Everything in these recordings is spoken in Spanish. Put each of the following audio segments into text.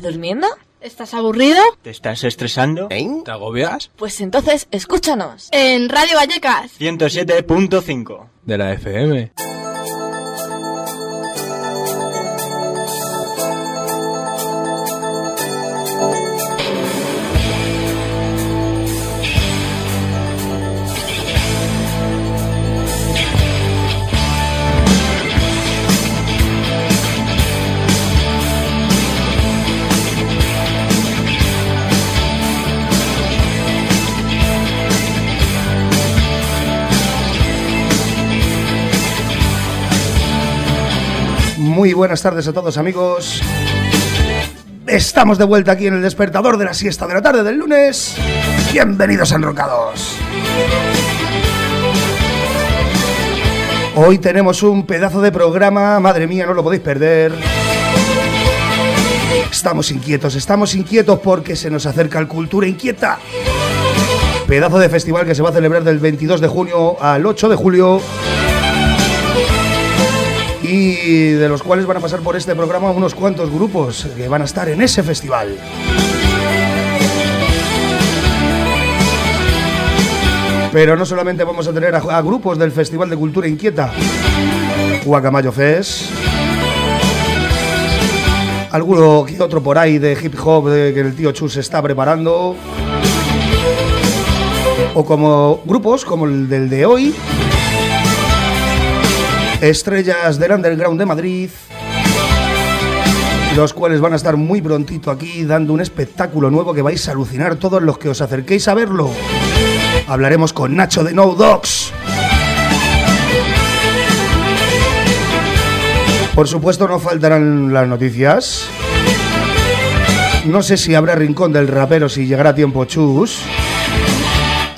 ¿Eh? ¿Te estás durmiendo? ¿Estás aburrido? ¿Te estás estresando? ¿Eh? ¿Te agobias? Pues entonces escúchanos. En Radio Vallecas. 107.5 de la FM. Muy buenas tardes a todos amigos. Estamos de vuelta aquí en el despertador de la siesta de la tarde del lunes. Bienvenidos a Enrocados. Hoy tenemos un pedazo de programa, madre mía, no lo podéis perder. Estamos inquietos, estamos inquietos porque se nos acerca el Cultura Inquieta. Pedazo de festival que se va a celebrar del 22 de junio al 8 de julio y de los cuales van a pasar por este programa unos cuantos grupos que van a estar en ese festival. Pero no solamente vamos a tener a, grupos del Festival de Cultura Inquieta, Guacamayo Fest, alguno que otro por ahí de hip hop de que el tío Chus está preparando, o como grupos como el del de hoy, estrellas del underground de Madrid, los cuales van a estar muy prontito aquí dando un espectáculo nuevo que vais a alucinar todos los que os acerquéis a verlo. Hablaremos con Nacho de No Dogs. Por supuesto no faltarán las noticias. No sé si habrá rincón del rapero si llegará tiempo chus.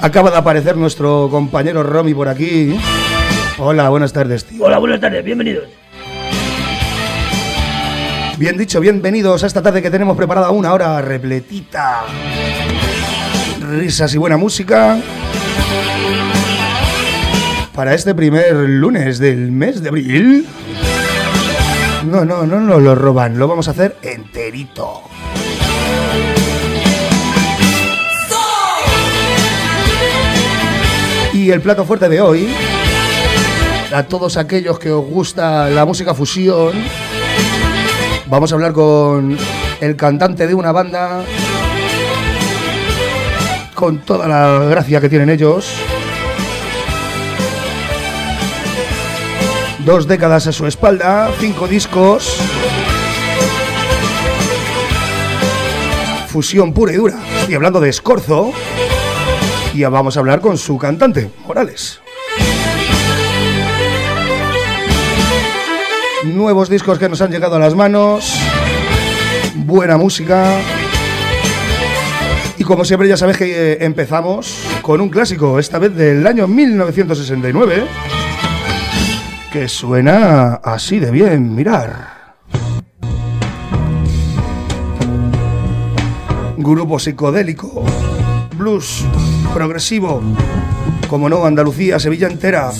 Acaba de aparecer nuestro compañero Romy por aquí. Hola, buenas tardes, tío. Hola, buenas tardes, bienvenidos. Bien dicho, bienvenidos a esta tarde que tenemos preparada una hora repletita. Risas y buena música. Para este primer lunes del mes de abril. No, no, no nos lo roban, lo vamos a hacer enterito. Y el plato fuerte de hoy a todos aquellos que os gusta la música fusión. Vamos a hablar con el cantante de una banda, con toda la gracia que tienen ellos. Dos décadas a su espalda, cinco discos. Fusión pura y dura. Estoy hablando de Escorzo. Y ya vamos a hablar con su cantante, Morales. Nuevos discos que nos han llegado a las manos, buena música. Y como siempre ya sabéis que eh, empezamos con un clásico, esta vez del año 1969, que suena así de bien, mirar. Grupo psicodélico, blues, progresivo, como no, Andalucía, Sevilla entera.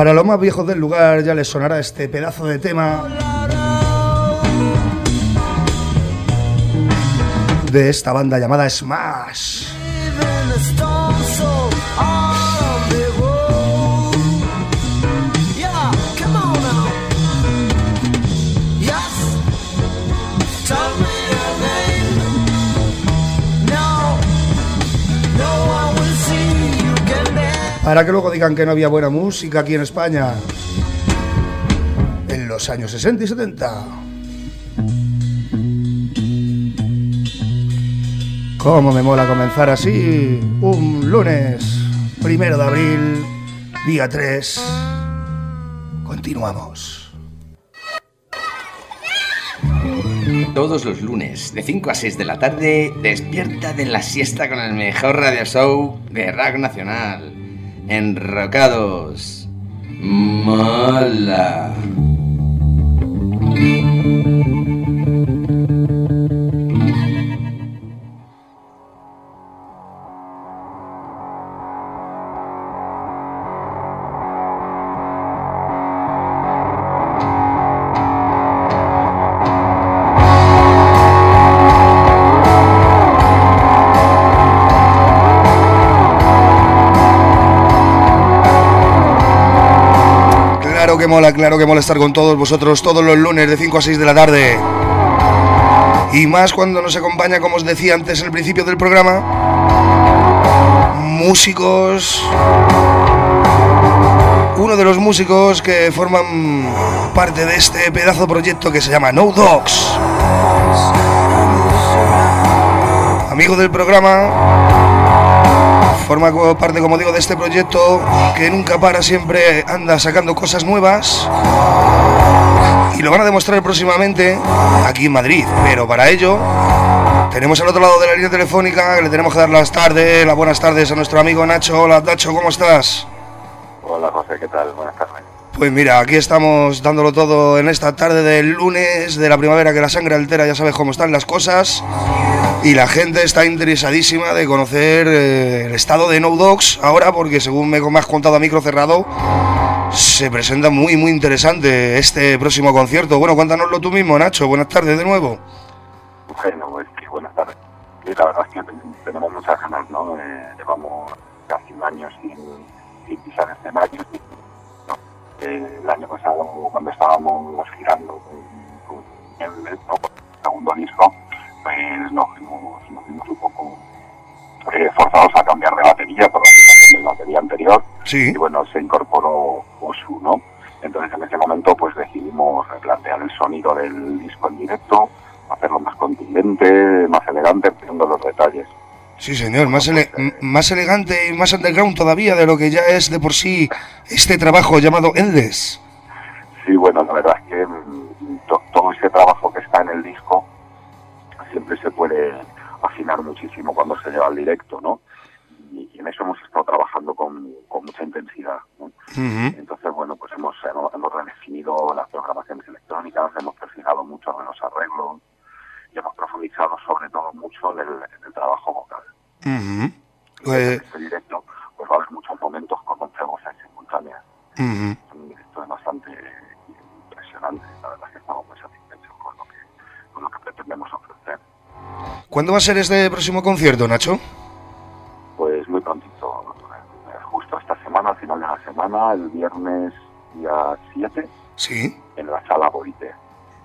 Para los más viejos del lugar ya les sonará este pedazo de tema de esta banda llamada Smash. Para que luego digan que no había buena música aquí en España. En los años 60 y 70. Cómo me mola comenzar así un lunes, primero de abril, día 3. Continuamos. Todos los lunes, de 5 a 6 de la tarde, despierta de la siesta con el mejor radio show de rock nacional. Enrocados. Mola. Claro que mola, claro que mola estar con todos vosotros todos los lunes de 5 a 6 de la tarde. Y más cuando nos acompaña, como os decía antes en el principio del programa, músicos. Uno de los músicos que forman parte de este pedazo proyecto que se llama No Dogs. Amigo del programa, forma parte, como digo, de este proyecto que nunca para, siempre anda sacando cosas nuevas. Y lo van a demostrar próximamente aquí en Madrid. Pero para ello, tenemos al otro lado de la línea telefónica que le tenemos que dar las tardes, las buenas tardes a nuestro amigo Nacho. Hola Nacho, ¿cómo estás? Hola José, ¿qué tal? Buenas tardes. Pues mira, aquí estamos dándolo todo en esta tarde del lunes de la primavera que la sangre altera, ya sabes cómo están las cosas. Y la gente está interesadísima de conocer eh, el estado de No Dogs ahora, porque según me, has contado a micro cerrado, se presenta muy, muy interesante este próximo concierto. Bueno, cuéntanoslo tú mismo, Nacho. Buenas tardes de nuevo. Bueno, pues sí, buenas tardes. Sí, la verdad es que ten- tenemos muchas ganas, ¿no? Eh, llevamos casi un año sin, sin pisar escenarios. ¿no? Eh, el año pasado, cuando estábamos girando con, con el, ¿no? segundo disco, pues nos vimos, nos vimos un poco eh, forzados a cambiar de batería por la situación de la batería anterior. Sí. y bueno, se incorporó Osu, ¿no? Entonces en ese momento pues decidimos replantear el sonido del disco en directo, hacerlo más contundente, más elegante, viendo los detalles. Sí, señor, más, ele- m- más elegante y más underground todavía de lo que ya es de por sí este trabajo llamado Endless. Sí, bueno, la verdad es que mm, to- todo ese trabajo que está en el disco siempre se puede afinar muchísimo cuando se lleva al directo, ¿no? Y, y en eso hemos estado trabajando con, con mucha intensidad, ¿no? Entonces, bueno, pues hemos, hemos, hemos redefinido las programaciones electrónicas, hemos perfilado mucho en los arreglos y hemos profundizado sobre todo mucho en el, en el trabajo vocal. Ujú. En Eh, este directo, pues va a haber muchos momentos con 11 voces simultáneas. Es un directo bastante impresionante. La verdad es que estamos muy satisfechos con lo que, con lo que pretendemos ofrecer. ¿Cuándo va a ser este próximo concierto, Nacho? Pues muy prontito, justo esta semana, al final de la semana, el viernes día 7, Sí. en la sala Boite.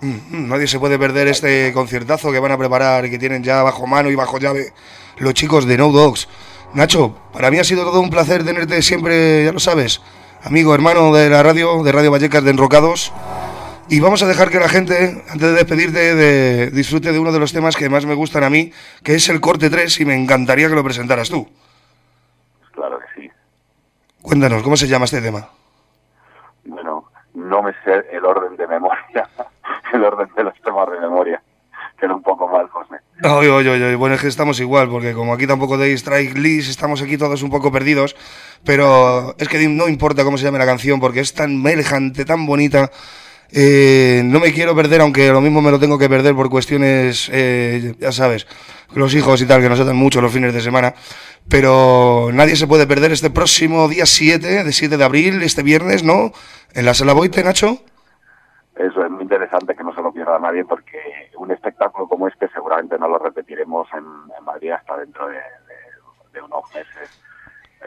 Mm, Nadie se puede perder este conciertazo que van a preparar y que tienen ya bajo mano y bajo llave los chicos de No Dogs. Nacho, para mí ha sido todo un placer tenerte siempre, ya lo sabes, amigo, hermano de la radio, de Radio Vallecas de Enrocados. Y vamos a dejar que la gente, antes de despedirte, de, disfrute de uno de los temas que más me gustan a mí, que es el corte 3, y me encantaría que lo presentaras tú. Claro que sí. Cuéntanos, ¿cómo se llama este tema? Bueno, no me sé el orden de memoria, el orden de los temas de memoria. Queda un poco mal, José. Oye, oye, oye, bueno, es que estamos igual, porque como aquí tampoco de strike list, estamos aquí todos un poco perdidos, pero es que no importa cómo se llame la canción, porque es tan melejante, tan bonita, Eh, no me quiero perder, aunque lo mismo me lo tengo que perder por cuestiones, eh, ya sabes, los hijos y tal, que nos atan mucho los fines de semana. Pero nadie se puede perder este próximo día 7, de 7 de abril, este viernes, ¿no? En la sala Boite, Nacho. Eso es muy interesante que no se lo pierda nadie porque un espectáculo como este seguramente no lo repetiremos en, Madrid hasta dentro de, de- de unos meses.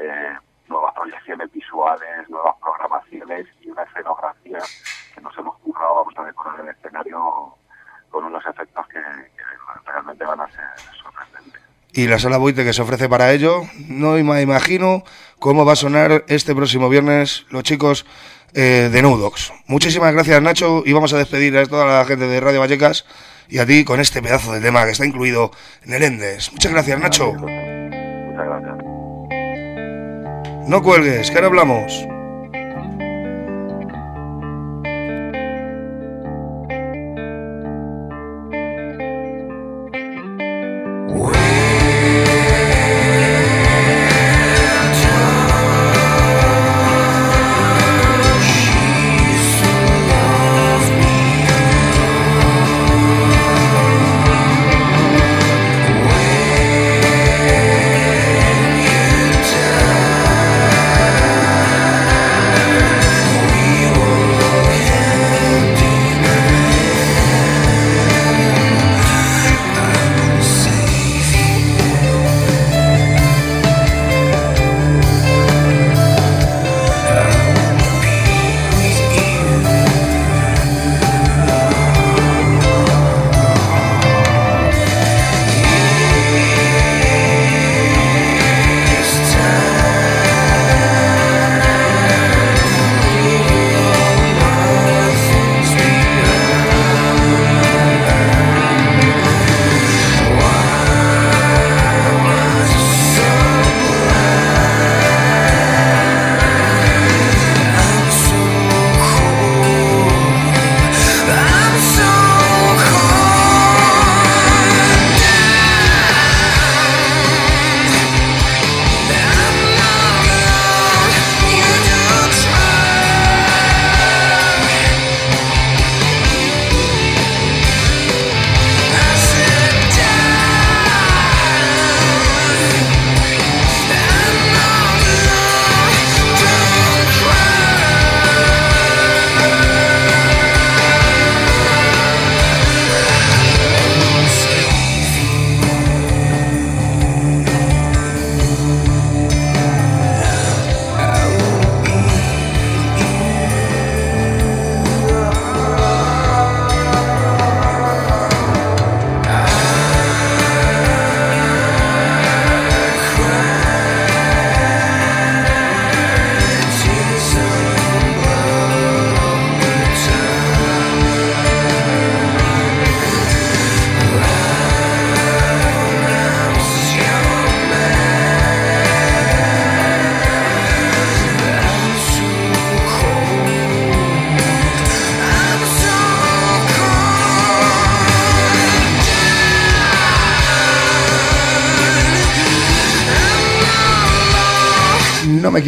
Eh, nuevas proyecciones visuales, nuevas programaciones y una escenografía que nos hemos currado. Vamos a decorar el escenario con unos efectos que, que realmente van a ser sorprendentes. y la sala Boite que se ofrece para ello. No me imagino cómo va a sonar este próximo viernes los chicos eh, de Nudox. Muchísimas gracias Nacho y vamos a despedir a toda la gente de Radio Vallecas y a ti con este pedazo de tema que está incluido en el Endes. Muchas gracias Nacho. Muchas gracias. No cuelgues, que ahora hablamos.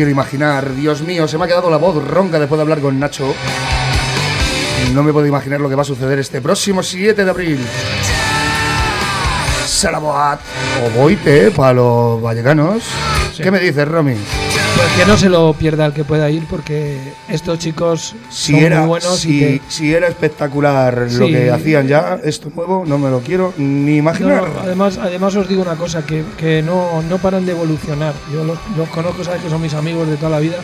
Quiero imaginar, Dios mío, se me ha quedado la voz ronca después de hablar con Nacho. No me puedo imaginar lo que va a suceder este próximo 7 de abril. Salaboat o Boite para los vallecanos. ¿Qué me dices, Romy? Pues que no se lo pierda el que pueda ir porque estos chicos Si son era, muy buenos si, y que- si era espectacular lo que hacían ya, esto nuevo, no me lo quiero ni imaginar. no, además, además os digo una cosa, que, que no, no paran de evolucionar. Yo los, los conozco, sabes que son mis amigos de toda la vida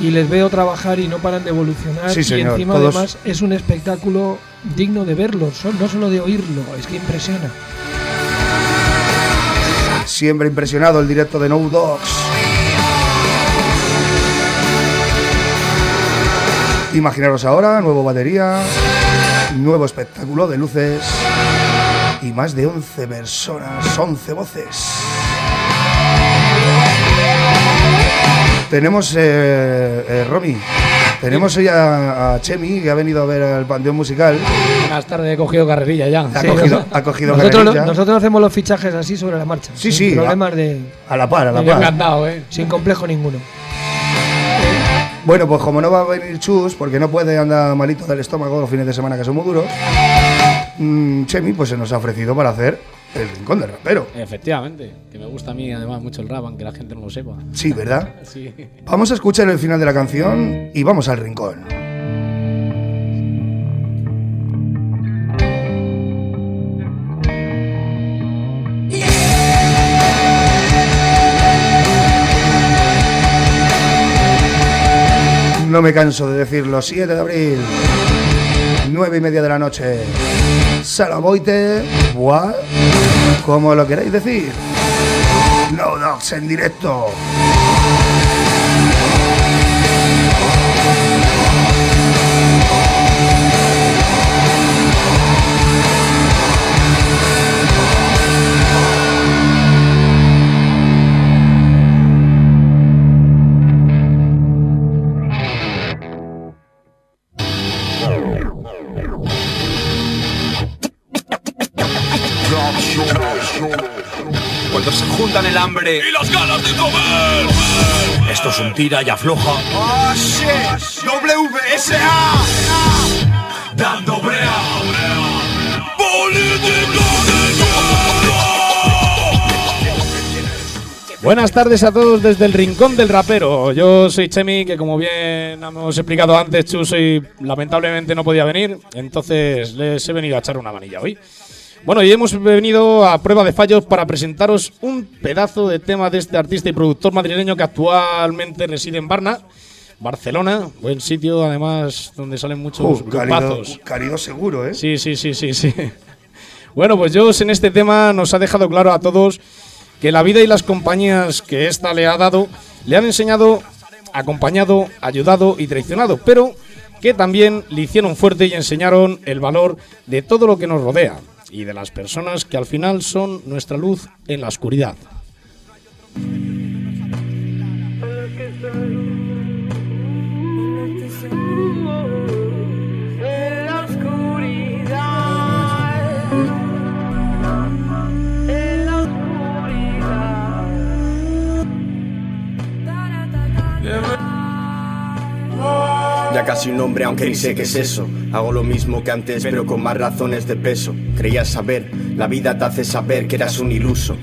y les veo trabajar y no paran de evolucionar. Sí, y encima todos- además es un espectáculo digno de verlo, no solo de oírlo, es que impresiona. Siempre impresionado el directo de No Dogs. Imaginaros ahora, nuevo batería, nuevo espectáculo de luces y más de 11 personas, 11 voces. Tenemos, eh, eh, Romy, tenemos hoy a, a Chemi, que ha venido a ver al Panteón Musical. Buenas tardes, he cogido carrerilla ya. Ha Sí, cogido, ha cogido nosotros, lo- carrerilla. nosotros hacemos los fichajes así sobre la marcha. Sí, sí, problemas de. a la par, a la par. encantado, ¿eh? sin complejo ninguno. Bueno, pues como no va a venir Chus, porque no puede andar malito del estómago los fines de semana que son muy duros, mm, Chemi pues se nos ha ofrecido para hacer el rincón del rapero. Efectivamente, que me gusta a mí además mucho el rap, aunque la gente no lo sepa. Sí, ¿verdad? Sí. Vamos a escuchar el final de la canción y vamos al rincón. No me canso de decirlo, 7 de abril, 9 y media de la noche. Salaboite, Bois, como lo queráis decir. No Dogs en directo. Juntan el hambre y las ganas de comer. Esto es un tira y afloja. WSA. Dando brea. Buenas tardes a todos desde el Rincón del Rapero. Yo soy Chemi, que como bien hemos explicado antes, Chus y lamentablemente no podía venir, entonces les he venido a echar una manilla hoy. Bueno, y hemos venido a prueba de fallos para presentaros un pedazo de tema de este artista y productor madrileño que actualmente reside en Barna, Barcelona, buen sitio además donde salen muchos Uh, cálido, grupazos. cálido seguro, ¿eh? Sí, sí, sí, sí, sí. Bueno, pues Joss en este tema nos ha dejado claro a todos que la vida y las compañías que ésta le ha dado le han enseñado, acompañado, ayudado y traicionado, pero que también le hicieron fuerte y enseñaron el valor de todo lo que nos rodea y de las personas que al final son nuestra luz en la oscuridad. Casi un hombre, aunque ni sé qué es eso. Hago lo mismo que antes, pero con más razones de peso. Creías saber, la vida te hace saber que eras un iluso.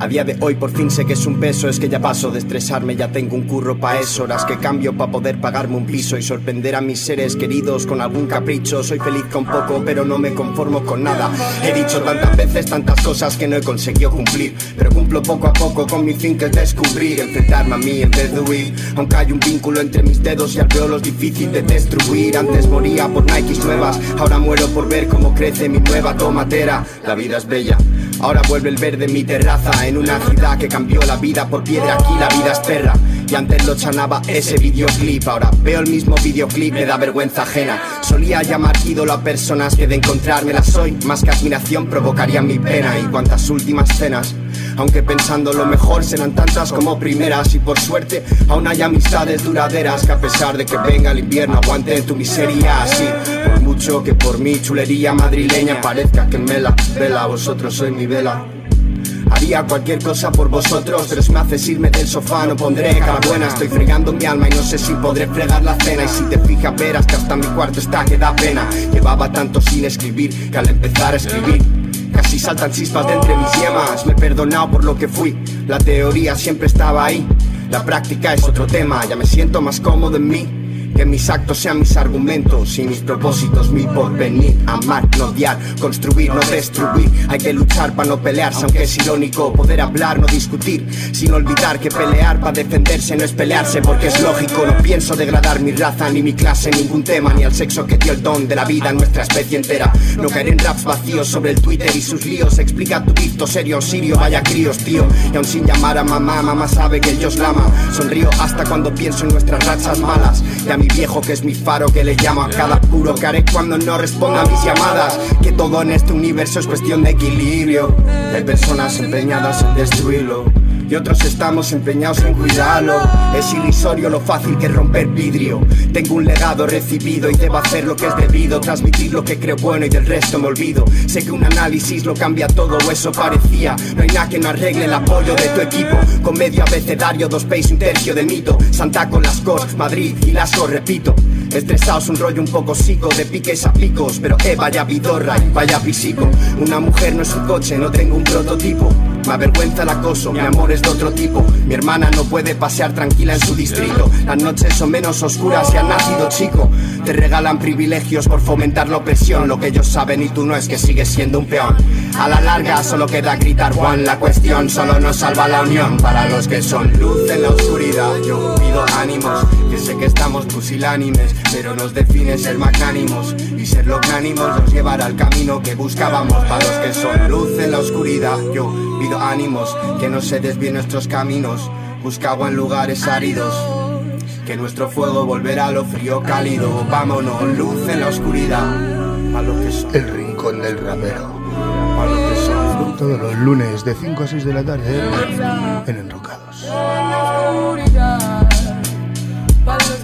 A día de hoy por fin sé que es un peso, es que ya paso de estresarme, ya tengo un curro pa' eso, horas que cambio pa' poder pagarme un piso y sorprender a mis seres queridos con algún capricho. Soy feliz con poco, pero no me conformo con nada. He dicho tantas veces tantas cosas que no he conseguido cumplir, pero cumplo poco a poco con mi fin que es descubrir, enfrentarme a mí en vez de huir. Aunque hay un vínculo entre mis dedos y alveolos difícil de destruir. Antes moría por Nikes nuevas, ahora muero por ver cómo crece mi nueva tomatera. La vida es bella. Ahora vuelve el verde en mi terraza En una ciudad que cambió la vida por piedra Aquí la vida es perra Y antes lo chanaba ese videoclip. Ahora veo el mismo videoclip, me da vergüenza ajena. Solía llamar ídolo a personas que de encontrármelas hoy Más que admiración provocarían mi pena. Y cuántas últimas cenas aunque pensando lo mejor serán tantas como primeras. Y por suerte aún hay amistades duraderas Que a pesar de que venga el invierno aguanten tu miseria. Así Por mucho que por mi chulería madrileña parezca que me la vela Vosotros sois mi vela Haría cualquier cosa por vosotros, pero si me haces irme del sofá no pondré cara buena. Estoy fregando mi alma y no sé si podré fregar la cena. Y si te fijas verás que hasta mi cuarto está que da pena. Llevaba tanto sin escribir que al empezar a escribir Casi saltan chispas de entre mis yemas Me he perdonado por lo que fui La teoría siempre estaba ahí La práctica es otro tema Ya me siento más cómodo en mí que mis actos sean mis argumentos y mis propósitos, mi porvenir. Amar, no odiar, construir, no destruir. Hay que luchar para no pelearse, aunque es irónico. Poder hablar, no discutir. Sin olvidar que pelear para defenderse no es pelearse, porque es lógico. No pienso degradar mi raza, ni mi clase, ningún tema, ni al sexo que dio el don de la vida a nuestra especie entera. No caer en raps vacíos sobre el Twitter y sus líos. Explica tu dicto serio, sirio, vaya críos, tío. Y aún sin llamar a mamá, mamá sabe que Dios la ama. Sonrío hasta cuando pienso en nuestras rachas malas. Mi viejo que es mi faro que le llamo a cada puro que haré cuando no responda a mis llamadas. Que todo en este universo es cuestión de equilibrio. Hay personas empeñadas en destruirlo. Y otros estamos empeñados en cuidarlo. Es irrisorio lo fácil que romper vidrio. Tengo un legado recibido y debo hacer lo que es debido, transmitir lo que creo bueno y del resto me olvido. Sé que un análisis lo cambia todo, eso parecía. No hay nada que no arregle el apoyo de tu equipo. Con medio abecedario, dos pace, un tercio del mito. Santa con las cos, Madrid y Lasco, repito. Estresados un rollo un poco psico, de piques a picos, pero eh, vaya vidorra y vaya pisico. Una mujer no es un coche, no tengo un prototipo. Me avergüenza el acoso, mi amor es de otro tipo. Mi hermana no puede pasear tranquila en su distrito. Las noches son menos oscuras y has nacido chico. Te regalan privilegios por fomentar la opresión. Lo que ellos saben y tú no es que sigues siendo un peón. A la larga solo queda gritar Juan. La cuestión solo nos salva la unión. Para los que son luz en la oscuridad, yo pido ánimos. Sé que estamos pusilánimes, pero nos define ser magnánimos. Y ser lognánimos nos llevará al camino que buscábamos. Para los que son luz en la oscuridad, yo pido ánimos. Que no se desvíen nuestros caminos. Busca agua en lugares áridos. Que nuestro fuego volverá a lo frío cálido. Vámonos, luz en la oscuridad. A los que son. El rincón del rapero. A los que son. Todos los lunes de 5 a 6 de la tarde en Enrocados.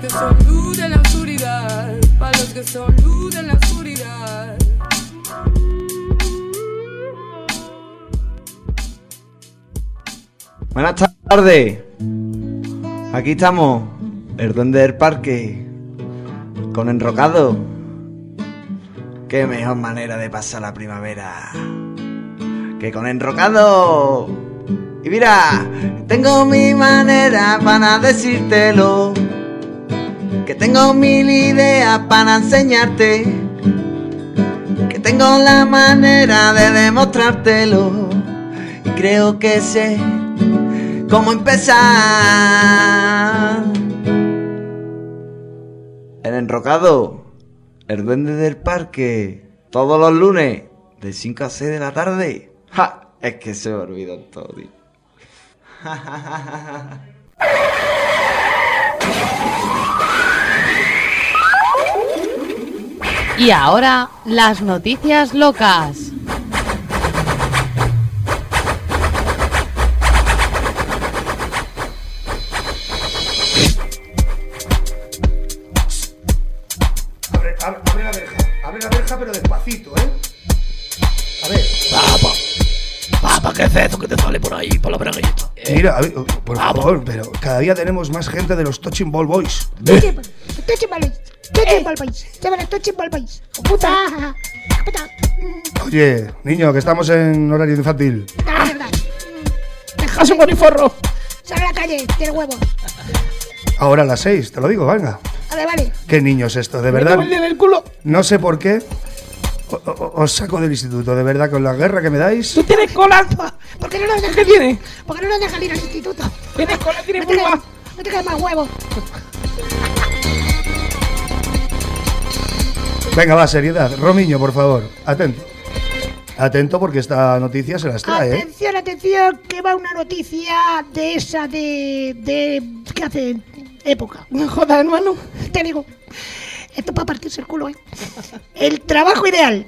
Que son luz en la oscuridad, para los que son luz en la oscuridad. Buenas tardes. Aquí estamos, el duende del parque, con enrocado. Qué mejor manera de pasar la primavera que con enrocado. Y mira, tengo mi manera para decírtelo. Que tengo mil ideas para enseñarte. Que tengo la manera de demostrártelo. Y creo que sé cómo empezar. El enrocado, el duende del parque, todos los lunes, de 5 a 6 de la tarde. ¡Ja! Es que se me olvidó todo, Y ahora, las noticias locas. Abre, abre- abre la verja. Abre la verja, pero despacito, ¿eh? A ver. Papa. Papa, ¿qué es eso que te sale por ahí, por la bragueta? Mira, a ver, por favor, pero cada día tenemos más gente de los Touching Ball Boys. Touching Ball Boys. Ball Boys. Llámale Touching Ball Boys. Puta. Puta. Oye, niño, que estamos en horario infantil. Dale, mierda. ¡Deja su boniforro! Sal a la calle, tiene huevos. Ahora a las 6, te lo digo, venga. Vale, vale. Qué niño es esto, de verdad. en el culo! No sé por qué. Os saco del instituto, de verdad, con la guerra que me dais. ¡Tú tienes cola! ¿Por qué no nos dejan ¿Qué tiene? ¿Por qué no nos dejan ir al instituto? Tienes cola, tienes No te quedes- No te quedes más huevos. Venga, va, seriedad. Romiño, por favor, atento. Atento porque esta noticia se las trae, ¿eh? Atención, atención, que va una noticia de esa de. de. ¿qué hace? Época. Joder, hermano. Te digo, esto para partirse el culo, ¿eh? El trabajo ideal.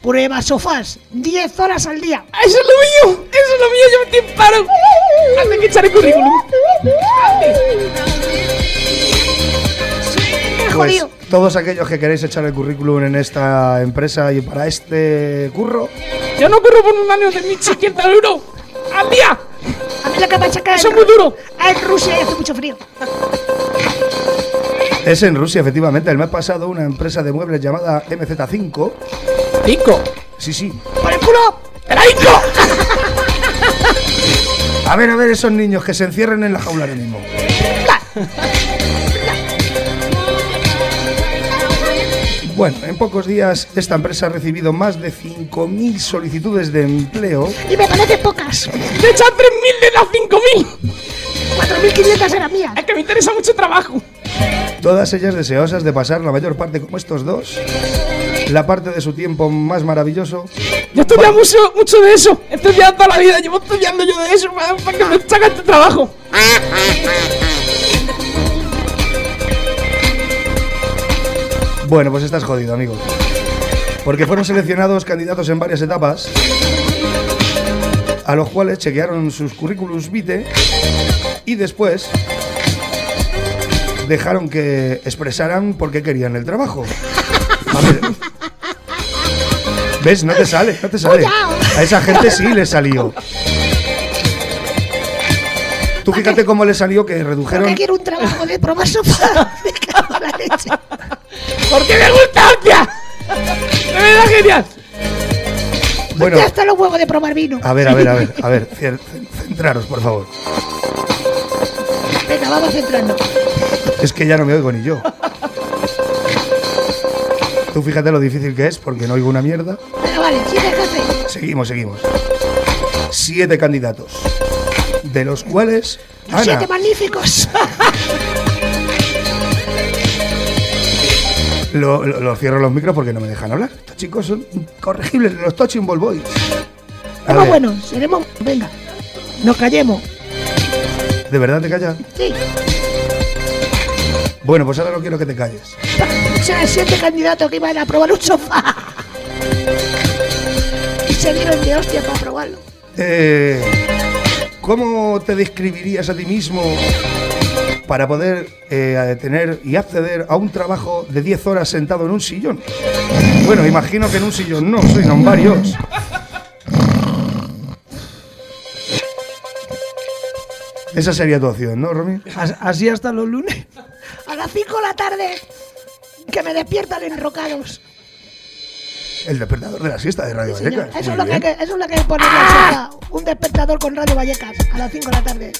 Prueba sofás, 10 horas al día. ¡Eso es lo mío! ¡Eso es lo mío! ¡Yo me paro! ¡Hazme que echar el currículum! Me he Pues jodido. todos aquellos que queréis echar el currículum en esta empresa y para este curro, Yo no corro por un año de 1.600 euros al día. A mí lo que me saca Eso es muy duro. En Rusia y hace mucho frío. es en Rusia, efectivamente. El mes pasado una empresa de muebles llamada MZ5. ¿Cinco? Sí, sí. ¡Por el culo! ¡Era Inco! A ver, a ver, esos niños que se encierren en la jaula ahora mismo. Bueno, en pocos días esta empresa ha recibido más de 5.000 solicitudes de empleo Y me parecen pocas. ¡Te echan 3.000 de las 5.000! 4.500 eran mías. Es que me interesa mucho el trabajo. Todas ellas deseosas de pasar la mayor parte como estos dos, la parte de su tiempo más maravilloso, Yo estudié mucho, mucho de eso. He estudiado toda la vida. Llevo estudiando yo de eso para, para que me saque este trabajo. Bueno, pues estás jodido, amigo. Porque fueron seleccionados candidatos en varias etapas. a los cuales chequearon sus currículums vitae y después dejaron que expresaran por qué querían el trabajo. A ver. ¿Ves? No te sale, no te sale. A esa gente sí le salió. Tú fíjate cómo le salió que ¿Por redujeron... quiero un trabajo de probar. ¡Porque me gusta, hostia! ¡De verdad genial! Bueno, Ya hasta los huevos de probar vino. a ver, a ver, a ver, a ver, centraros, por favor. Venga, vamos entrando. Es que ya no me oigo ni yo. Tú fíjate lo difícil que es porque no oigo una mierda. Venga, vale, sigue, jefe. Seguimos, seguimos. Siete candidatos. De los cuales. Ana, Siete magníficos. lo, lo- lo cierro los micros porque no me dejan hablar. Estos chicos son incorregibles, los Touching Ball Boys. Ver, buenos, seremos. Venga, nos callemos. ¿De verdad te callas? Sí. Bueno, pues ahora no quiero que te calles. O sea, siete candidatos que iban a probar un sofá. Y se dieron de hostia para probarlo. Eh, ¿Cómo te describirías a ti mismo para poder eh, tener y acceder a un trabajo de 10 horas sentado en un sillón? Bueno, imagino que en un sillón no, sino en varios. Esa sería tu opción, ¿no, Romy? As- Así hasta los lunes. A las 5 de la tarde, que me despiertan enrocados. El despertador de la siesta de Radio Vallecas. eso, es lo que hay bien. que, eso es lo que en la sopa. Un despertador con Radio Vallecas a las 5 de la tarde.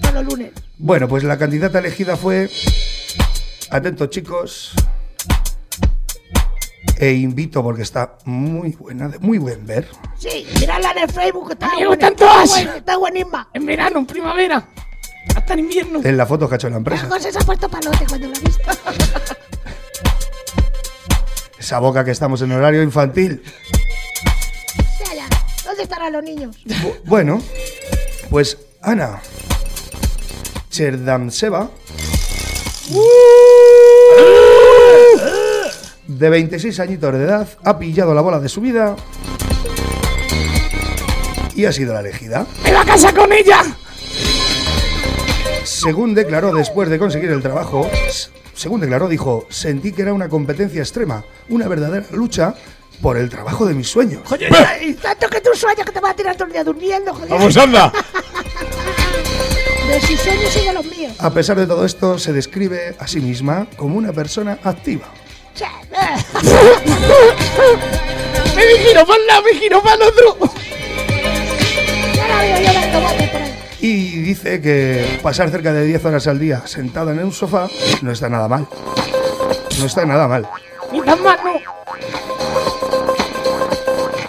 Todos los lunes. Bueno, pues la candidata elegida fue. Atentos, chicos. E invito porque está muy buena, de muy buen ver. Sí, miradla en el Facebook. Está, buena- gustan está todas. está buenísima. En verano, en primavera. Hasta en invierno. En la foto que ha hecho la La empresa. cosa se ha puesto palote cuando la he visto. Esa boca que estamos en horario infantil. Ya, ya. ¿Dónde estarán los niños? Bu- Bueno, pues Ana Cherdamseva, de 26 añitos de edad, ha pillado la bola de su vida y ha sido la elegida. ¡Me va a casa con ella! Según declaró después de conseguir el trabajo, según declaró, dijo, sentí que era una competencia extrema, una verdadera lucha por el trabajo de mis sueños. Joder, y tanto que tú sueñas que te vas a tirar todo el día durmiendo, joder. ¡Vamos, anda! De sus sueños y de los míos. A pesar de todo esto, se describe a sí misma como una persona activa. Eh. Me giro para un lado, me giro para el otro. Ya la veo yo dando botes por ahí. Y dice que pasar cerca de 10 horas al día sentada en un sofá no está nada mal. No está nada mal.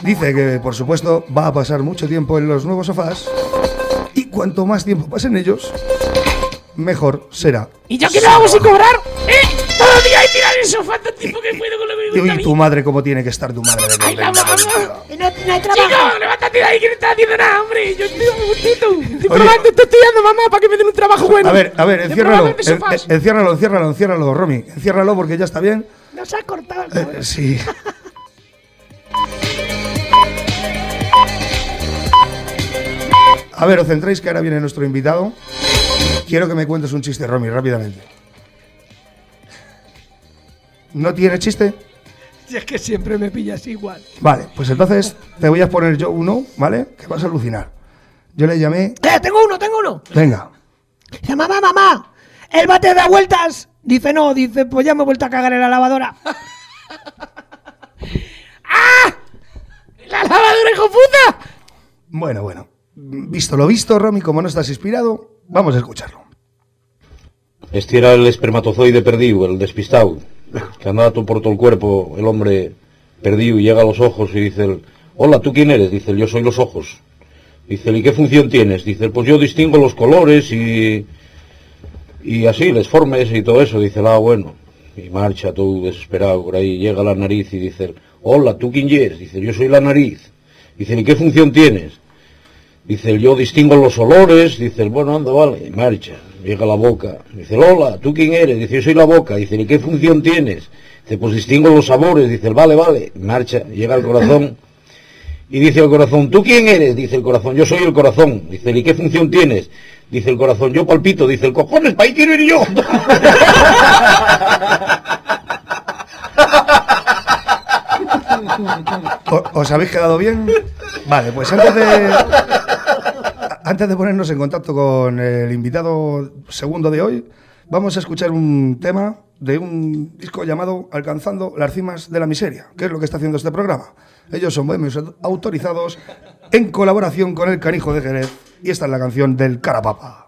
Dice que, por supuesto, va a pasar mucho tiempo en los nuevos sofás y cuanto más tiempo pase en ellos, mejor será. ¿Y yo qué lo hago sin cobrar? ¿Eh? Todo el día hay tirar el sofá todo el tiempo que puedo con lo que me Y tu madre, cómo tiene que estar tu madre ¡Ay, la mamá! Y no, no hay trabajo. Chico, levántate de ahí que no estás haciendo nada, hombre. Yo estoy gustito. Estoy probando, estoy estudiando, mamá, para que me den un trabajo bueno. A ver, a ver, enciérralo, sofás. en- enciérralo, enciérralo, enciérralo, Romy. Enciérralo porque ya está bien. Nos ha cortado el Eh, sí. A ver, os centréis que ahora viene nuestro invitado. Quiero que me cuentes un chiste, Romy, rápidamente. ¿No tiene chiste? Si es que siempre me pillas igual. Vale, pues entonces te voy a poner yo uno, ¿vale? Que vas a alucinar. Yo le llamé. Eh, tengo uno, tengo uno. Venga. Dice, mamá, mamá, el bate da vueltas. Dice, no, dice, pues ya me he vuelto a cagar en la lavadora. ¡La lavadora, hijo puta! Bueno, bueno. Visto lo visto, Romy, como no estás inspirado, vamos a escucharlo. Este era el espermatozoide perdido, el despistado, que andaba por todo el cuerpo, el hombre perdido, y llega a los ojos y dice, el, hola, ¿tú quién eres? Dice, el, yo soy los ojos. Dice, el, ¿y qué función tienes? Dice, pues yo distingo los colores y, y así, les formes y todo eso. Dice, ah, bueno. Y marcha todo desesperado por ahí, llega la nariz y dice, hola, ¿tú quién eres? Dice, yo soy la nariz. Dice, ¿y qué función tienes? Dice, el, yo distingo los olores. Dice, el, bueno, anda, vale, marcha. Llega la boca. Dice, el, hola, ¿tú quién eres? Dice, yo soy la boca. Dice, ¿y qué función tienes? Dice, pues distingo los sabores. Dice, el, vale, vale, marcha. Llega al corazón Y dice el corazón, ¿tú quién eres? Dice el corazón, yo soy el corazón. Dice, ¿y qué función tienes? Dice el corazón, yo palpito. Dice el cojones, para ahí quiero ir yo. ¿O- ¿Os habéis quedado bien? Vale, pues antes de. Antes de ponernos en contacto con el invitado segundo de hoy, vamos a escuchar un tema de un disco llamado Alcanzando las cimas de la miseria, que es lo que está haciendo este programa. Ellos son bohemios autorizados en colaboración con el Canijo de Jerez y esta es la canción del Carapapa.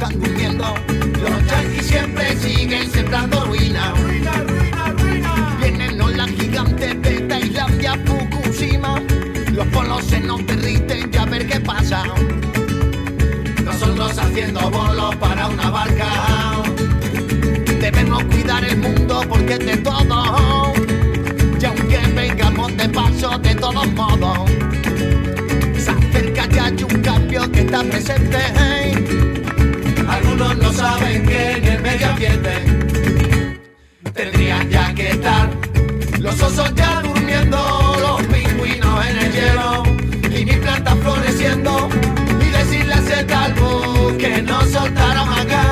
Están. Los yanquis siempre siguen sembrando ruina. Vienen olas gigantes de Tailandia, Fukushima. Los polos se nos derriten, ya ver qué pasa. Nosotros haciendo bolos para una barca. Debemos cuidar el mundo porque es de todo. Y aunque vengamos de paso de todos modos, se acerca ya hay un cambio que está presente saben que en el medio ambiente tendrían ya que estar los osos ya durmiendo, los pingüinos en el hielo y mi planta floreciendo y decirle a ese talbo que no soltaron acá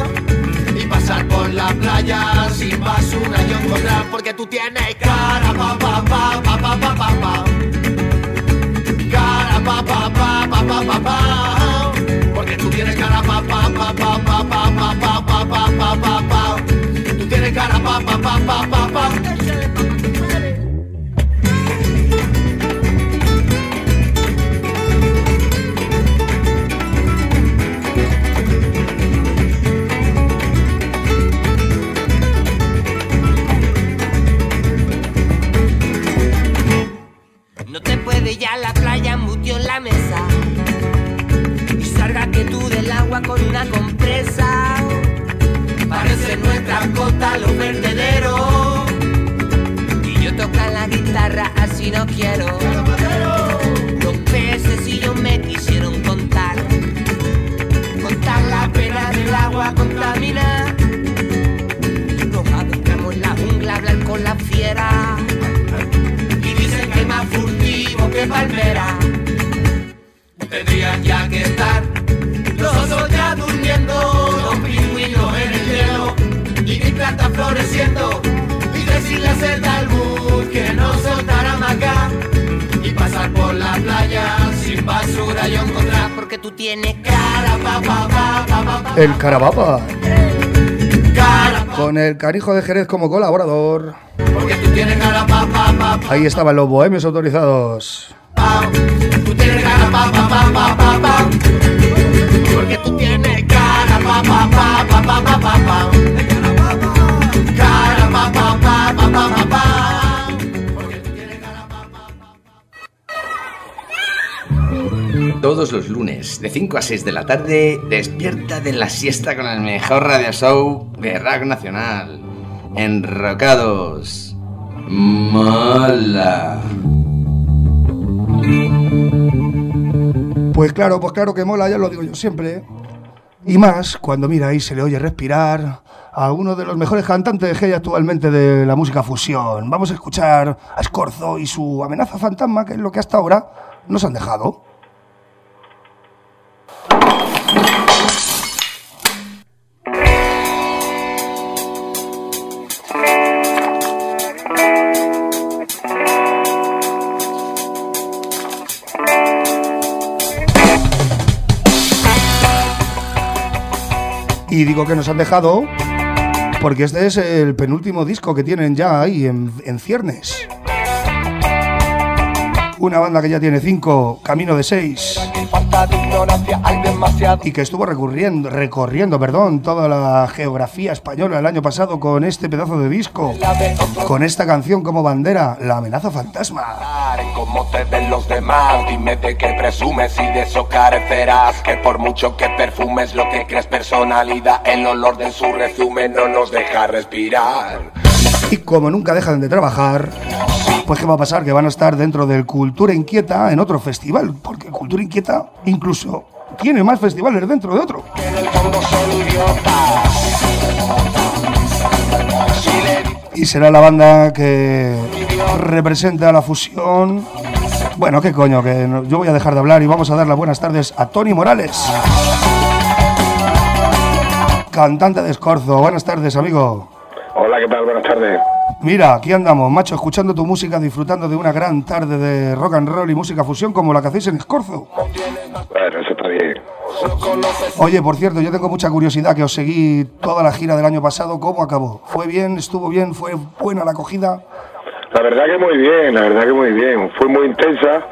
y pasar por la playa sin basura yo encontrar porque tú tienes cara pa pa pa pa pa pa pa, pa. cara pa pa pa pa pa pa, pa porque tú tienes cara pa pa pa pa pa pa pa pa pa pa pa pa pa tú tienes cara pa pa pa pa pa no quiero Los yo me quisieron contar Contar la pena del agua contaminada Nos adentramos en la jungla hablar con la fiera y dicen que más furtivo que palmera. tendrían ya que estar los osos ya durmiendo, los pingüinos en el hielo y mis plantas floreciendo. Y decirle a ese sin basura y encontrar Porque tú tienes cara pa pa pa pa pa pa El Carapapa. cara Con el Canijo de Jerez como colaborador. porque tú tienes cara pa pa pa Ahí estaban los bohemios autorizados. tú tienes cara pa pa pa pa pa pa porque tú tienes cara Todos los lunes, de 5 a 6 de la tarde, despierta de la siesta con el mejor radio show de rock nacional. Enrocados. Mola. Pues claro, pues claro que mola, ya lo digo yo siempre. Y más cuando mira ahí se le oye respirar a uno de los mejores cantantes que hay actualmente de la música fusión. Vamos a escuchar a Scorzo y su amenaza fantasma, que es lo que hasta ahora nos han dejado. Y digo que nos han dejado porque este es el penúltimo disco que tienen ya ahí en, en ciernes. Una banda que ya tiene cinco, camino de seis. Y que estuvo recurriendo, recorriendo perdón, toda la geografía española el año pasado con este pedazo de disco. Con esta canción como bandera, La amenaza fantasma. en cómo te ven los demás. Dime de qué presumes y de eso carecerás. Que por mucho que perfumes lo que crees personalidad, el olor de su resumen no nos deja respirar. Y como nunca dejan de trabajar, pues ¿qué va a pasar? Que van a estar dentro del Cultura Inquieta en otro festival. Porque Cultura Inquieta incluso tiene más festivales dentro de otro. Y será la banda que representa la fusión. Bueno, qué coño, que yo voy a dejar de hablar y vamos a dar las buenas tardes a Tony Morales. Cantante de Escorzo. Buenas tardes, amigo. Hola, ¿qué tal? Buenas tardes. Mira, aquí andamos, macho, escuchando tu música, disfrutando de una gran tarde de rock and roll y música fusión como la que hacéis en Escorzo. Bueno, eso está bien. Oye, por cierto, yo tengo mucha curiosidad que os seguí toda la gira del año pasado. ¿Cómo acabó? ¿Fue bien? ¿Estuvo bien? ¿Fue buena la acogida? La verdad que muy bien, la verdad que muy bien. Fue muy intensa.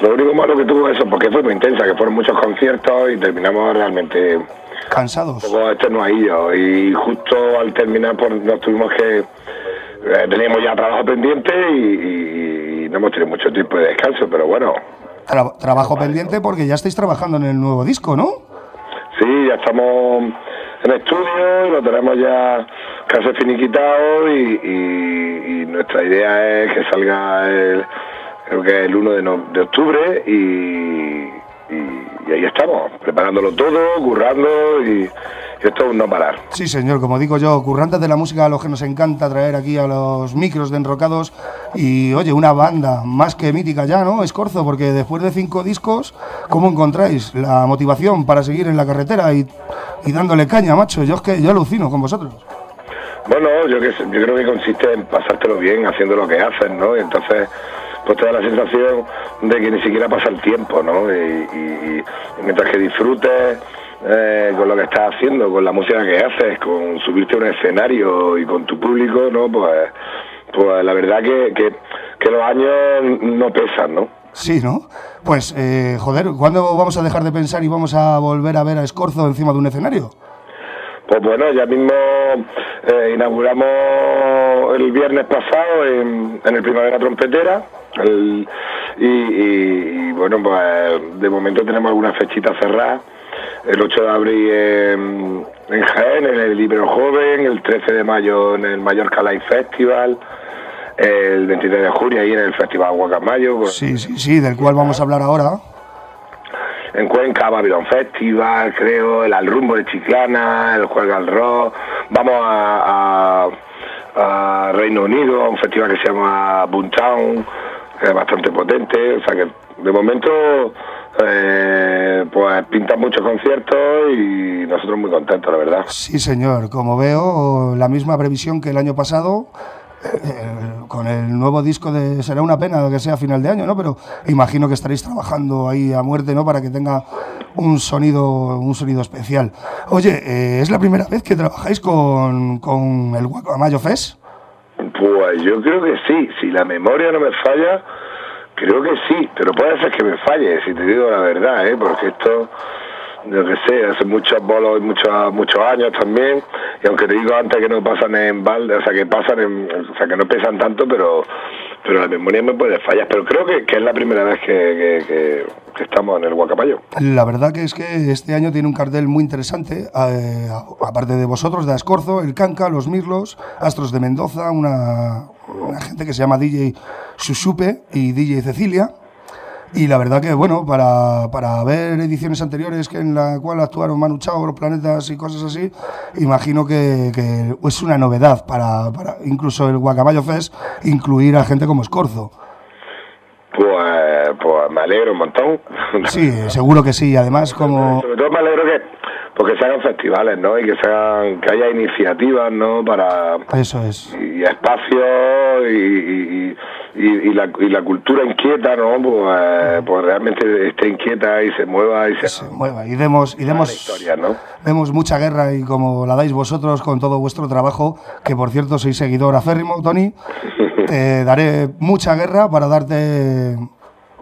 Lo único malo que tuvo eso, porque fue muy intensa, que fueron muchos conciertos y terminamos realmente un Cansados. poco extenuadillos. Y justo al terminar, pues nos tuvimos que. eh, teníamos ya trabajo pendiente y, no hemos tenido mucho tiempo de descanso, pero bueno, Tra- trabajo pendiente porque ya estáis trabajando en el nuevo disco, ¿no? Sí, ya estamos en estudio y lo tenemos ya casi finiquitado y, y- y nuestra idea es que salga el, creo que el 1 de, no- de octubre y, y- y ahí estamos, preparándolo todo, currando y, esto es un no parar. Sí, señor, como digo yo, currantes de la música a los que nos encanta traer aquí a los micros de enrocados. Y oye, una banda más que mítica ya, ¿no? Escorzo, porque después de cinco discos, ¿cómo encontráis la motivación para seguir en la carretera y, y dándole caña, macho? Yo es que yo alucino con vosotros. Bueno, yo, que, yo creo que consiste en pasártelo bien haciendo lo que haces, ¿no? Y entonces, pues te da la sensación de que ni siquiera pasa el tiempo, ¿no? Y, y- y mientras que disfrutes eh, con lo que estás haciendo, con la música que haces, con subirte a un escenario y con tu público, ¿no? Pues, pues la verdad que, que, que los años no pesan, ¿no? Sí, ¿no? Pues, eh, joder, ¿cuándo vamos a dejar de pensar y vamos a volver a ver a Escorzo encima de un escenario? Pues bueno, ya mismo eh, inauguramos el viernes pasado en, en el Primavera Trompetera. El- y, y- y, bueno, pues de momento tenemos algunas fechitas cerradas. El 8 de abril en, en Jaén, en el Libro Joven, el 13 de mayo en el Mallorca Live Festival, el 23 de junio ahí en el Festival Guacamayo, pues, Sí, sí, sí, del cual vamos a hablar ahora. en Cuenca, Babylon Festival, creo, el Al Rumbo de Chiclana, el Juega al Rock. Vamos a, a- a Reino Unido, a un festival que se llama Boomtown, es bastante potente. O sea que de momento, eh, pues pintan muchos conciertos y nosotros muy contentos, la verdad. Sí, señor. Como veo, la misma previsión que el año pasado. eh, con el nuevo disco de será una pena que sea final de año, ¿no? Pero imagino que estaréis trabajando ahí a muerte, ¿no? Para que tenga un sonido, un sonido especial. Oye, eh, ¿es la primera vez que trabajáis con, con el Guacamayo Fest? Pues yo creo que sí, si la memoria no me falla, creo que sí, pero puede ser que me falle, si te digo la verdad, ¿eh? porque esto, yo que sé, hace muchos bolos y muchos, muchos años también, y aunque te digo antes que no pasan en balde, o sea, que pasan en, o sea, que no pesan tanto, pero pero la memoria me puede fallar, pero creo que, que es la primera vez que, que, estamos en el Guacamayo. La verdad que es que este año tiene un cartel muy interesante, eh, aparte de vosotros, de Ascorzo, el Canca, los Mirlos, Astros de Mendoza, una, una gente que se llama DJ Susupe y DJ Cecilia. Y la verdad que, bueno, para, para ver ediciones anteriores que en la cual actuaron Manu Chao, Los Planetas y cosas así, imagino que, que es una novedad para, para incluso el Guacamayo Fest incluir a gente como Escorzo. Pues, pues me alegro un montón. Sí, seguro que sí. Además, como... Sobre todo me alegro que porque se hagan festivales, ¿no? Y que se hagan, que haya iniciativas, ¿no? Para Eso es. y espacios y, y, y, y la, y la cultura inquieta, ¿no? Pues, pues realmente esté inquieta y se mueva y se, mueva. Y demos y demos demos mucha guerra y como la dais vosotros con todo vuestro trabajo, que por cierto soy seguidor aférrimo, Tony, te daré mucha guerra para darte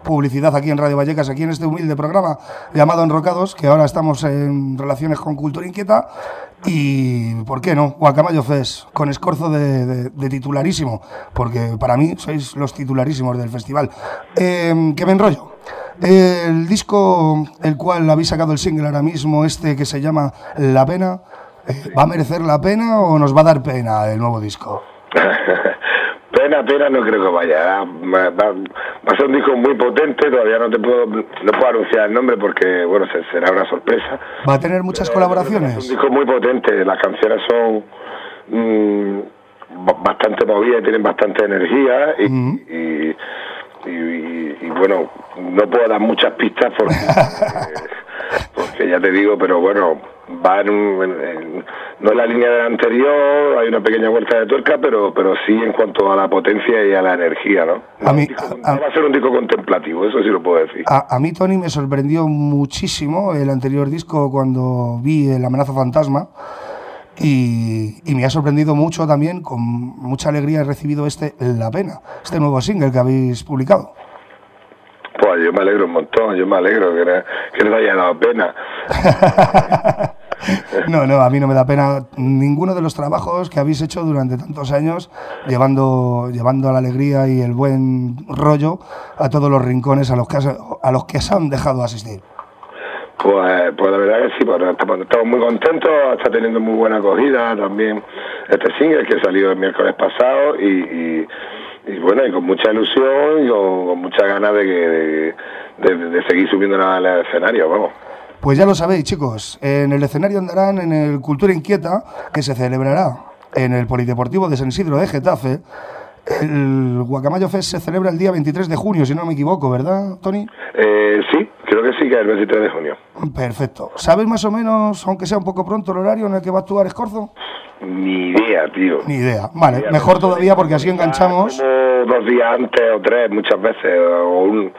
publicidad aquí en Radio Vallecas, aquí en este humilde programa llamado Enrocados, que ahora estamos en relaciones con Cultura Inquieta. Y, ¿por qué no? Guacamayo Fest, con escorzo de, titularísimo, porque para mí sois los titularísimos del festival. Eh, que me enrollo. El disco, el cual habéis sacado el single ahora mismo, este que se llama La Pena, eh, ¿va a merecer la pena o nos va a dar pena el nuevo disco? Pena, pena no creo que vaya. Va, va- va a ser un disco muy potente, todavía no te puedo, no puedo anunciar el nombre porque, bueno, se- será una sorpresa. ¿Va a tener muchas Es un colaboraciones? disco muy potente, las canciones son mm, ba- bastante movidas, tienen bastante energía y, y, y- y- y, bueno, no puedo dar muchas pistas porque, porque ya te digo, pero bueno, va en, un- en- en- no en la línea de la anterior, hay una pequeña vuelta de tuerca, pero pero sí en cuanto a la potencia y a la energía, ¿no? A mí, va a ser un disco contemplativo, eso sí lo puedo decir. a, a mí, Tony, me sorprendió muchísimo el anterior disco cuando vi El amenaza fantasma. Y, y me ha sorprendido mucho también, con mucha alegría he recibido este La Pena, este nuevo single que habéis publicado. Pues yo me alegro un montón, yo me alegro que, que les haya dado pena. No, no, a mí no me da pena ninguno de los trabajos que habéis hecho durante tantos años, llevando, llevando la alegría y el buen rollo a todos los rincones a los que, has- a los que se han dejado asistir. Pues, pues la verdad que sí, pues estamos, muy contentos, está teniendo muy buena acogida también este single que salió el miércoles pasado y, bueno, y con mucha ilusión y con, con muchas ganas de, que, de- de seguir subiendo al escenario, vamos. Pues ya lo sabéis, chicos, en el escenario andarán en el Cultura Inquieta, que se celebrará en el Polideportivo de San Isidro de Getafe. El Guacamayo Fest se celebra el día 23 de junio, si no me equivoco, ¿verdad, Tony? Eh, sí, creo que sí, que es el 23 de junio. Perfecto. ¿Sabes más o menos, aunque sea un poco pronto, el horario en el que va a actuar Escorzo? Ni idea, tío. Ni idea. Vale, mejor todavía porque así enganchamos. Como dos días antes o tres muchas veces, o, un-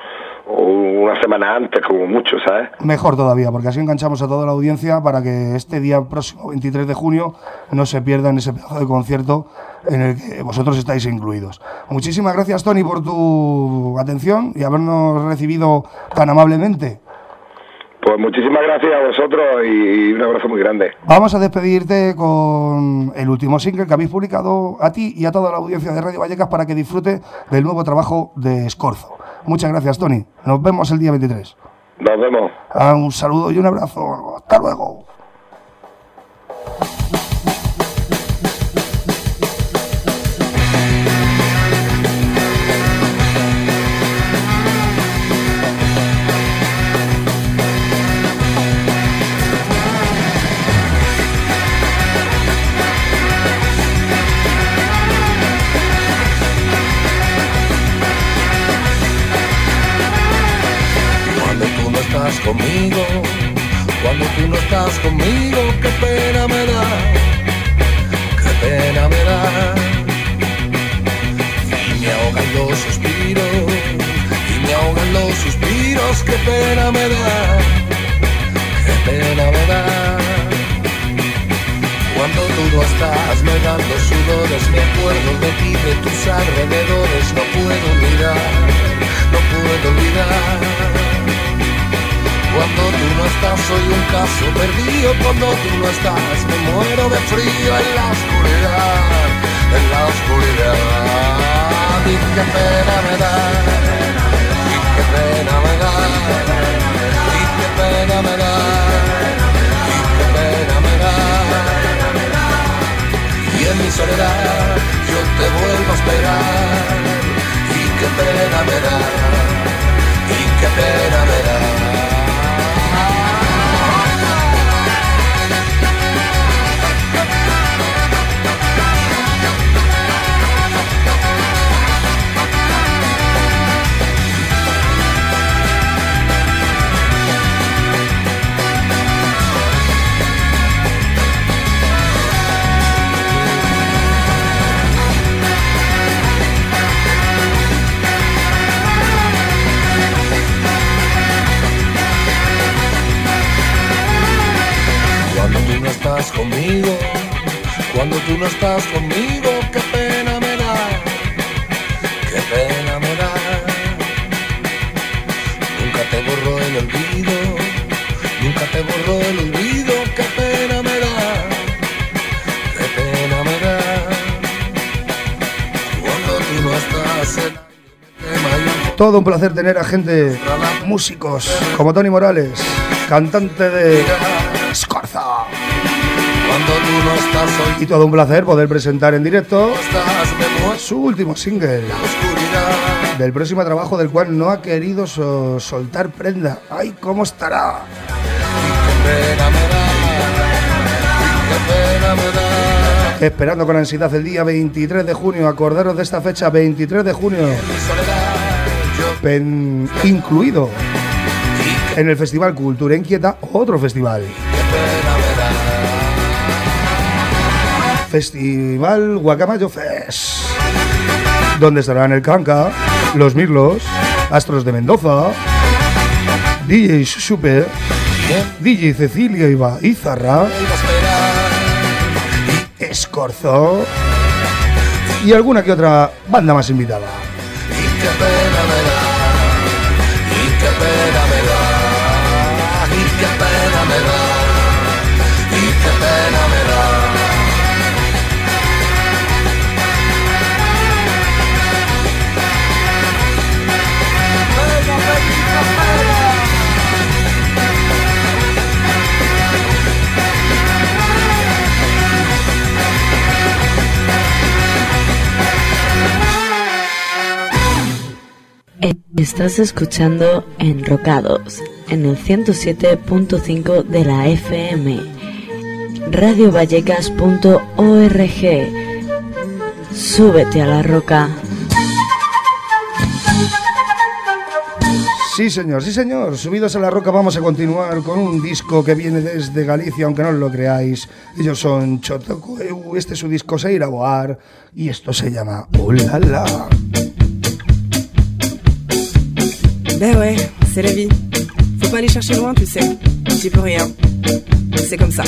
una semana antes como mucho, ¿sabes? Mejor todavía, porque así enganchamos a toda la audiencia para que este día próximo, 23 de junio, no se pierdan ese pedazo de concierto en el que vosotros estáis incluidos. Muchísimas gracias, Tony, por tu atención y habernos recibido tan amablemente. Pues muchísimas gracias a vosotros y, un abrazo muy grande. Vamos a despedirte con el último single que habéis publicado a ti y a toda la audiencia de Radio Vallecas para que disfrute del nuevo trabajo de Escorzo. Muchas gracias, Tony. Nos vemos el día 23. Nos vemos. Ah, un saludo y un abrazo. Hasta luego. Cuando tú no estás conmigo, qué pena me da, qué pena me da. Y me ahogan los suspiros, y me ahogan los suspiros, qué pena me da, qué pena me da. Cuando tú no estás, me dan los sudores, me acuerdo de ti, de tus alrededores, no puedo olvidar, no puedo olvidar. Cuando tú no estás soy un caso perdido, cuando tú no estás me muero de frío en la oscuridad, en la oscuridad. Y qué pena me da, y qué pena me da, y qué pena me da, y qué pena me da. Y en mi soledad yo te vuelvo a esperar, y qué pena me da, y qué pena me da. Estás conmigo, cuando tú no estás conmigo, qué pena me da, qué pena me da. hay olvido. Nunca te borró el olvido, qué pena me da, qué pena me da. Cuando tú no estás en Todo un placer tener a gente, músicos, como Tony Morales, cantante de Y todo un placer poder presentar en directo su último single. Del próximo trabajo del cual no ha querido so- soltar prenda. ¡Ay, cómo estará! Esperando con ansiedad el día 23 de junio, acordaros de esta fecha, 23 de junio, pen- incluido en el Festival Cultura Inquieta, otro festival. Festival Guacamayo Fest, donde estarán el Canca, Los Mirlos, Astros de Mendoza, DJ Super, DJ Cecilia Iba Izarra, Escorzo y alguna que otra banda más invitada. Estás escuchando Enrocados en el 107.5 de la FM. Radiovallecas.org. Súbete a la roca. Sí, señor, sí, señor. Subidos a la roca vamos a continuar con un disco que viene desde Galicia, aunque no lo creáis. Ellos son Chotoco este es su disco Seira Boar y esto se llama Ulala. Ben ouais, c'est la vie. Faut pas aller chercher loin, tu sais. J'y peux rien. C'est comme ça.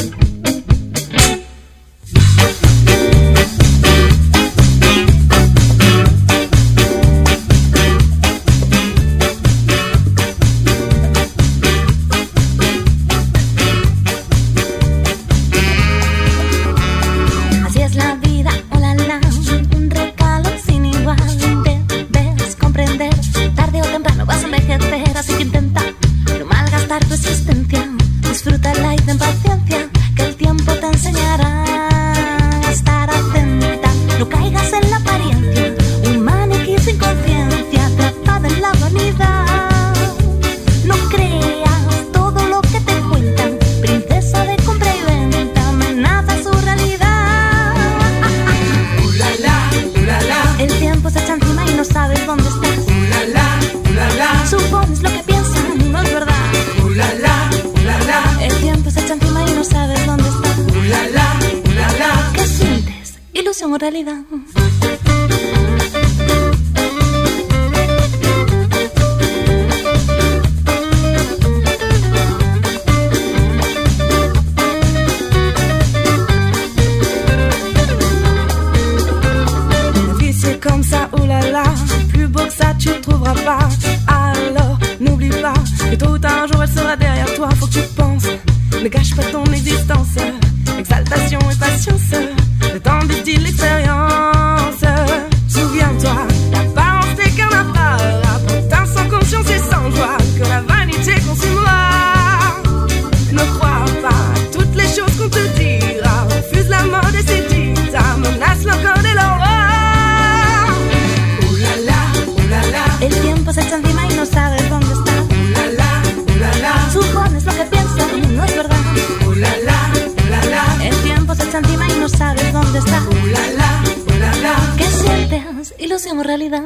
C'est comme ça, oulala. Plus beau que ça, tu ne trouveras pas. Alors, n'oublie pas que tôt ou tard un jour elle sera derrière toi. Faut que tu penses, ne gâche pas ton existence. Exaltation et patience, le temps dit l'expérience. O realidad?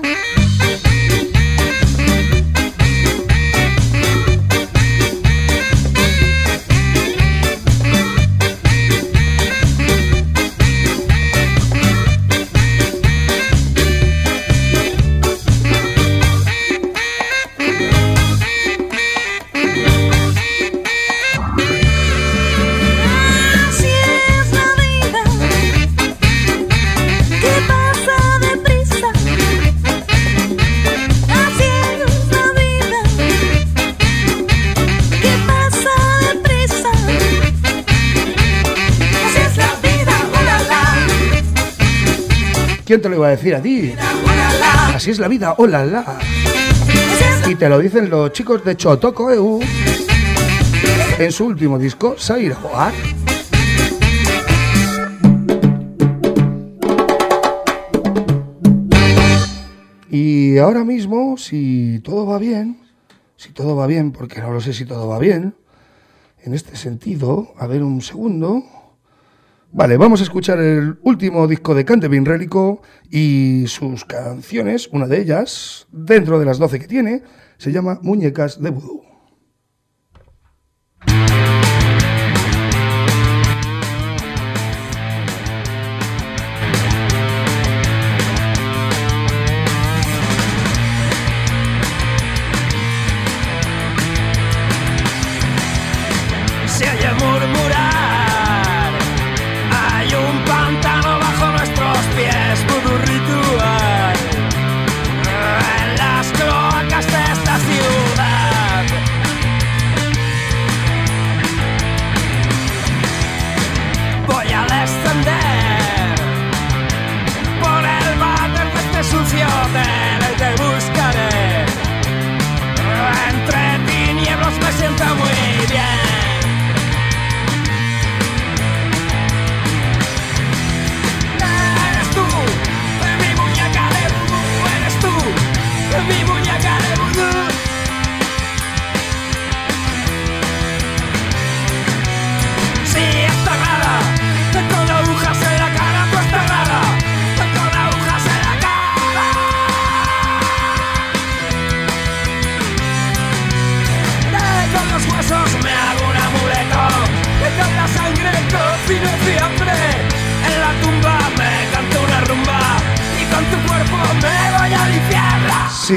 ¿Quién te lo iba a decir a ti? Así es la vida, hola, la. Y te lo dicen los chicos de Chotoco EU en su último disco, Sair Joar. Y ahora mismo, si todo va bien, si todo va bien, porque no lo sé si todo va bien, en este sentido, a ver un segundo. Vale, vamos a escuchar el último disco de Cantebin Rélico y sus canciones, una de ellas, dentro de las 12 que tiene, se llama Muñecas de Vudú.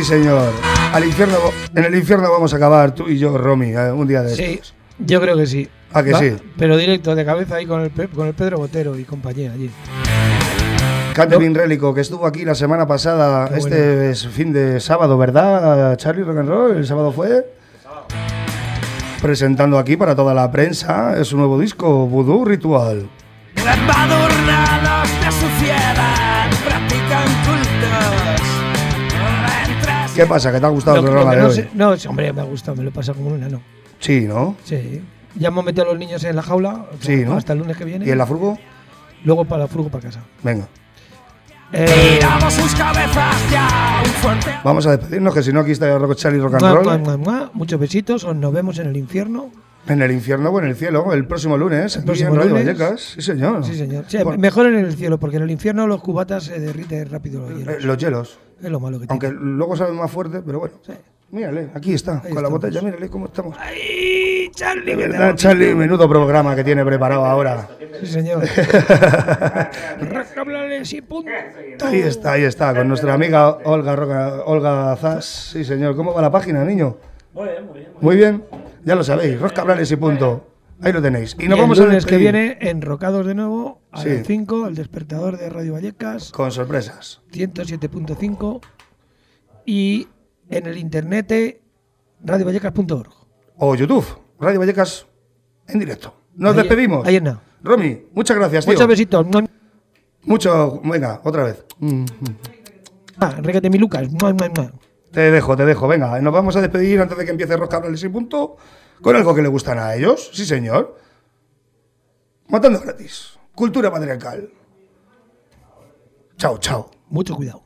Señor. Al infierno, en el infierno vamos a acabar tú y yo, Romy, eh, un día de Sí, estos. yo creo que sí. ¿A que sí? Pero directo, de cabeza ahí con el, con el Pedro Botero y compañía allí. Catherine Rélico, que estuvo aquí la semana pasada, Qué este es fin de sábado, ¿verdad, Charlie Rock and Roll? ¿El sábado fue? Presentando aquí para toda la prensa su nuevo disco, Voodoo Ritual. ¿Qué pasa? ¿Que te ha gustado Lo- el programa de no hoy? sé- no, sí, hombre, me ha gustado, me lo he pasado como un enano. Sí, ¿no? Sí. Ya hemos metido a los niños en la jaula Sí, ¿no? hasta el lunes que viene. ¿Y en la furgo? Luego para la furgo para casa. Venga. Eh, Tiramos sus cabezas ya un fuerte. Vamos a despedirnos, que si no aquí está Charlie Rock and Roll. Muchos besitos, os nos vemos en el infierno. En el infierno o en el cielo, el próximo lunes, El próximo en Radio lunes. Vallecas. Sí, señor. Sí, señor. Sí, Bueno, Mejor en el cielo, porque en el infierno los cubatas se derriten rápido los hielos. eh, los hielos. Es lo malo que Aunque luego saben más fuerte, pero bueno. Mírale, aquí está, con la botella, mírale cómo estamos. ¡Ay, Charlie! Verdad, Charlie, menudo programa que tiene preparado ahora. Sí, señor. Y punto. Ahí está, ahí está, con nuestra amiga Olga, Roca- Olga Zas. Sí, señor. ¿Cómo va la página, niño? Muy bien, muy bien. Muy bien, ya lo sabéis, Roscabrales y punto. Ahí lo tenéis. Y Y, nos el vamos a lunes que viene, enrocados de nuevo, a Sí. las 5, el despertador de Radio Vallecas, con sorpresas. 107.5 y en el internet radiovallecas.org. O YouTube, Radio Vallecas en directo. Nos Ahí- despedimos. ahí está. Romy, muchas gracias, tío. Muchos besitos. Mucho, venga, otra vez. Mm. Reguete mi Lucas. Te dejo, te dejo. Venga, nos vamos a despedir antes de que empiece Roscabrales y punto con algo que le gustan a ellos. Sí, señor. Matando gratis. Cultura patriarcal. Chao, chao. Mucho cuidado.